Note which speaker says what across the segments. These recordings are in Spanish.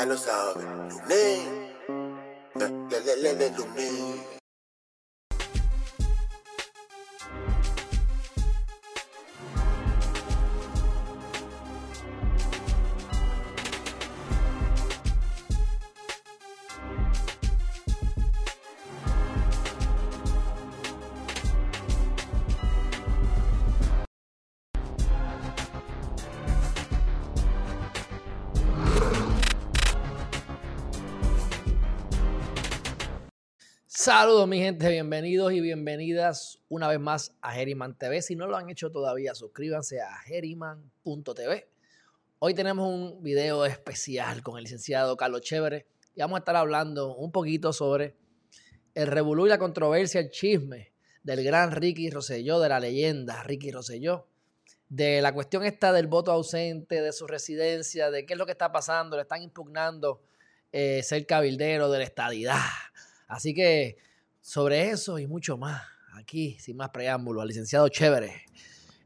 Speaker 1: ya lo sabes. Lunes, le, le, le, le, lunes.
Speaker 2: Saludos mi gente, bienvenidos y bienvenidas una vez más a Geriman TV. Si no lo han hecho todavía, suscríbanse a geriman.tv. Hoy tenemos un video especial con el licenciado Carlos Chévere y vamos a estar hablando un poquito sobre el revolú y la controversia, el chisme del gran Ricky Rosselló, de la leyenda Ricky Rosselló, de la cuestión esta del voto ausente, de su residencia, de qué es lo que está pasando, le están impugnando eh, ser cabildero de la estadidad Así que sobre eso y mucho más, aquí, sin más preámbulo, al licenciado Chévere.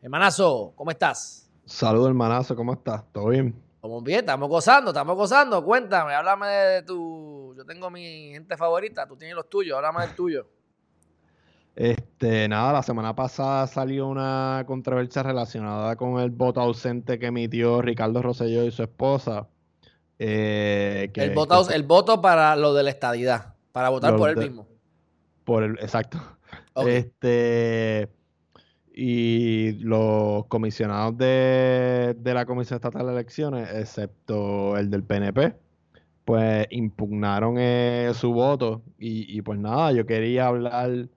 Speaker 2: Hermanazo, ¿cómo estás?
Speaker 3: Saludos, hermanazo, ¿cómo estás? ¿Todo bien?
Speaker 2: Estamos bien, estamos gozando, estamos gozando. Cuéntame, háblame de tu. Yo tengo mi gente favorita, tú tienes los tuyos, háblame del tuyo.
Speaker 3: Este, nada, la semana pasada salió una controversia relacionada con el voto ausente que emitió Ricardo Rosselló y su esposa.
Speaker 2: Eh, el, voto, el voto para lo de la estadidad. Para votar por él mismo.
Speaker 3: Por el, exacto. Este y los comisionados de, la Comisión Estatal de Elecciones, excepto el del PNP, pues impugnaron eh, su voto. Y, pues nada, yo quería hablar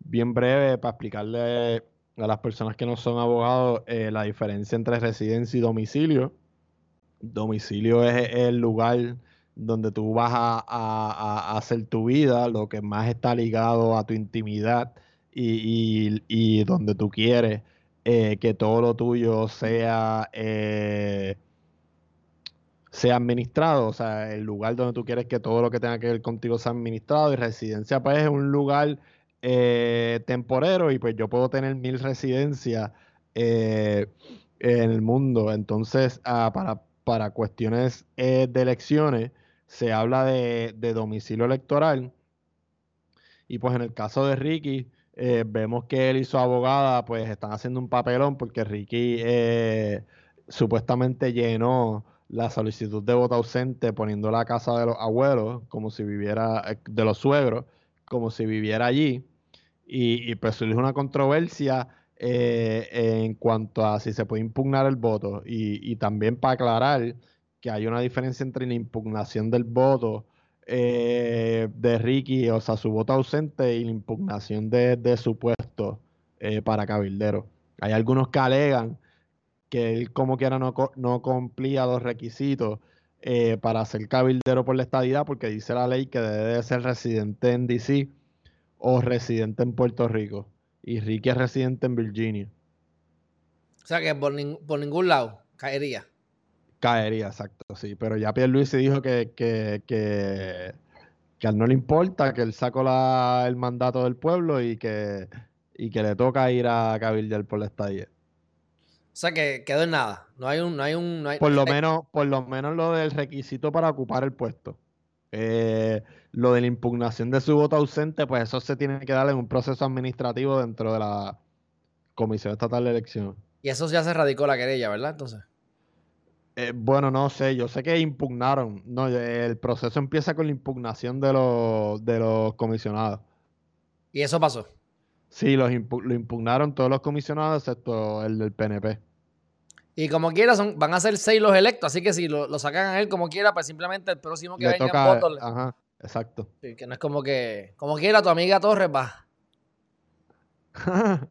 Speaker 3: bien breve para explicarle a las personas que no son abogados eh, la diferencia entre residencia y domicilio. Domicilio es el lugar donde tú vas a, hacer tu vida, lo que más está ligado a tu intimidad y, donde tú quieres eh, que todo lo tuyo sea, eh, sea administrado, o sea, el lugar donde tú quieres que todo lo que tenga que ver contigo sea administrado. Y residencia pues es un lugar eh, temporero y pues yo puedo tener mil residencias en el mundo, entonces ah, para, para cuestiones de elecciones, se habla de, domicilio electoral. Y pues en el caso de Ricky, eh, vemos que él y su abogada pues están haciendo un papelón porque Ricky eh, supuestamente llenó la solicitud de voto ausente poniendo la casa de los abuelos como si viviera, eh, de los suegros, como si viviera allí. Y, pues es una controversia en cuanto a si se puede impugnar el voto. Y, y también para aclarar que hay una diferencia entre la impugnación del voto eh, de Ricky, o sea, su voto ausente, y la impugnación de, su puesto eh, para cabildero. Hay algunos que alegan que él como quiera no, no cumplía los requisitos eh, para ser cabildero por la estadidad, porque dice la ley que debe ser residente en DC o residente en Puerto Rico. Y Ricky es residente en Virginia.
Speaker 2: O sea que por, por ningún lado caería.
Speaker 3: Caería, exacto, sí. Pero ya Pierluisi dijo que, que, que, que a él no le importa, que él sacó la, el mandato del pueblo y que, y que le toca ir a cabildear por la estadía.
Speaker 2: O sea que quedó en nada. No hay un, no hay un,
Speaker 3: por lo menos, por lo menos lo del requisito para ocupar el puesto. Eh, lo de la impugnación de su voto ausente, pues eso se tiene que dar en un proceso administrativo dentro de la Comisión Estatal de Elecciones.
Speaker 2: Y eso ya se radicó la querella, ¿verdad? Entonces.
Speaker 3: Eh, bueno, no sé, yo sé que impugnaron. No, el proceso empieza con la impugnación de los, de los comisionados.
Speaker 2: ¿Y eso pasó?
Speaker 3: Sí, los lo impugnaron todos los comisionados excepto el del PNP.
Speaker 2: Y como quiera, son, van a ser seis los electos, así que si lo, sacan a él como quiera, pues simplemente el próximo que venga en voto.
Speaker 3: Ajá, exacto.
Speaker 2: Sí, que no es como que, como quiera, tu amiga Torres va.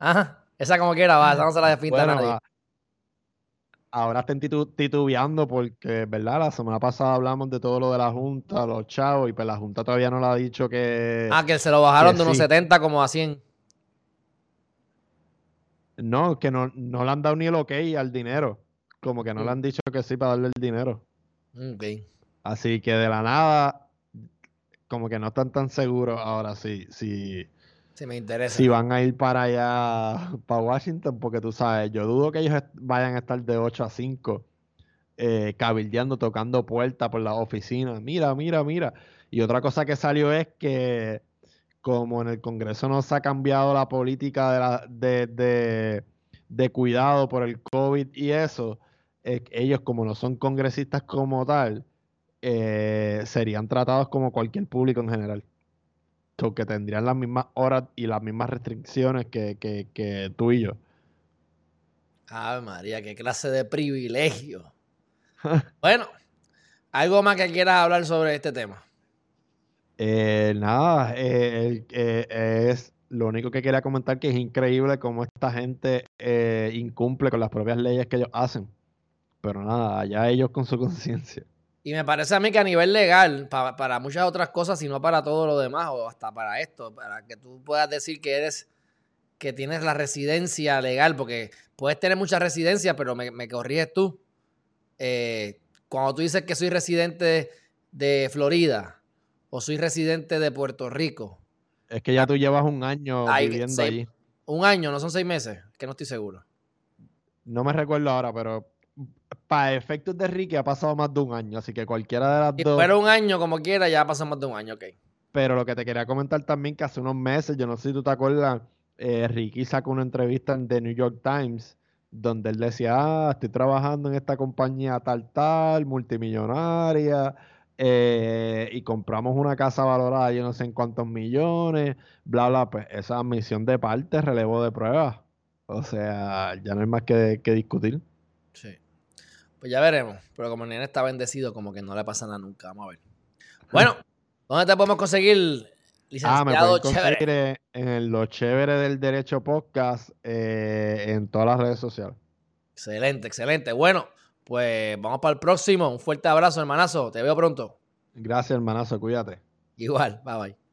Speaker 2: ajá, esa como quiera va, esa no se la despinta nadie
Speaker 3: ahora estén titubeando porque, ¿verdad? La semana pasada hablamos de todo lo de la Junta, los chavos, y pues la Junta todavía no le ha dicho que...
Speaker 2: Ah, que se lo bajaron de unos 70 como a 100.
Speaker 3: No, que no, no le han dado ni el ok al dinero. Como que no le mm. han dicho que sí para darle el dinero.
Speaker 2: Ok.
Speaker 3: Así que de la nada, como que no están tan seguros ahora sí, sí
Speaker 2: si me interesa.
Speaker 3: Si van a ir para allá, para Washington, porque tú sabes, yo dudo que ellos vayan a estar de 8 a 5 eh, cabildeando, tocando puertas por las oficinas. Mira, mira, mira. Y otra cosa que salió es que como en el Congreso no se ha cambiado la política de, de, cuidado por el COVID y eso, eh, ellos como no son congresistas como tal, eh, serían tratados como cualquier público en general. Que tendrían las mismas horas y las mismas restricciones que, que, que tú y yo.
Speaker 2: Ave María, qué clase de privilegio. bueno, ¿algo más que quieras hablar sobre este tema?
Speaker 3: Eh, nada, eh, eh, es lo único que quería comentar que es increíble cómo esta gente incumple con las propias leyes que ellos hacen. Pero nada, allá ellos con su conciencia.
Speaker 2: Y me parece a mí que a nivel legal, para muchas otras cosas, y no para todo lo demás, o hasta para esto, para que tú puedas decir que eres, que tienes la residencia legal, porque puedes tener mucha residencia, pero me, me corriges tú. cuando tú dices que soy residente de Florida, o soy residente de Puerto Rico.
Speaker 3: Es que ya tú llevas un año viviendo allí.
Speaker 2: Un año, no son seis meses, que no estoy seguro.
Speaker 3: No me recuerdo ahora, pero para efectos de Ricky ha pasado más de un año, así que cualquiera de las dos.
Speaker 2: Pero un año, como quiera, ya ha pasado más de un año, ok.
Speaker 3: Pero lo que te quería comentar también, que hace unos meses, yo no sé si tú te acuerdas, eh, Ricky sacó una entrevista en The New York Times donde él decía, ah, estoy trabajando en esta compañía tal, tal, multimillonaria, eh, y compramos una casa valorada yo no sé en cuántos millones, bla, bla, pues esa admisión de parte, relevo de pruebas. O sea, ya no hay más que, discutir.
Speaker 2: Sí. Pues ya veremos. Pero como el nene está bendecido, como que no le pasa nada nunca. Vamos a ver. Bueno, ¿dónde te podemos conseguir,
Speaker 3: licenciado ah, me chévere? En Lo Chévere del Derecho Podcast, eh, en todas las redes sociales.
Speaker 2: Excelente, excelente. Bueno, pues vamos para el próximo. Un fuerte abrazo, hermanazo. Te veo pronto.
Speaker 3: Gracias, hermanazo. Cuídate.
Speaker 2: Igual. Bye bye.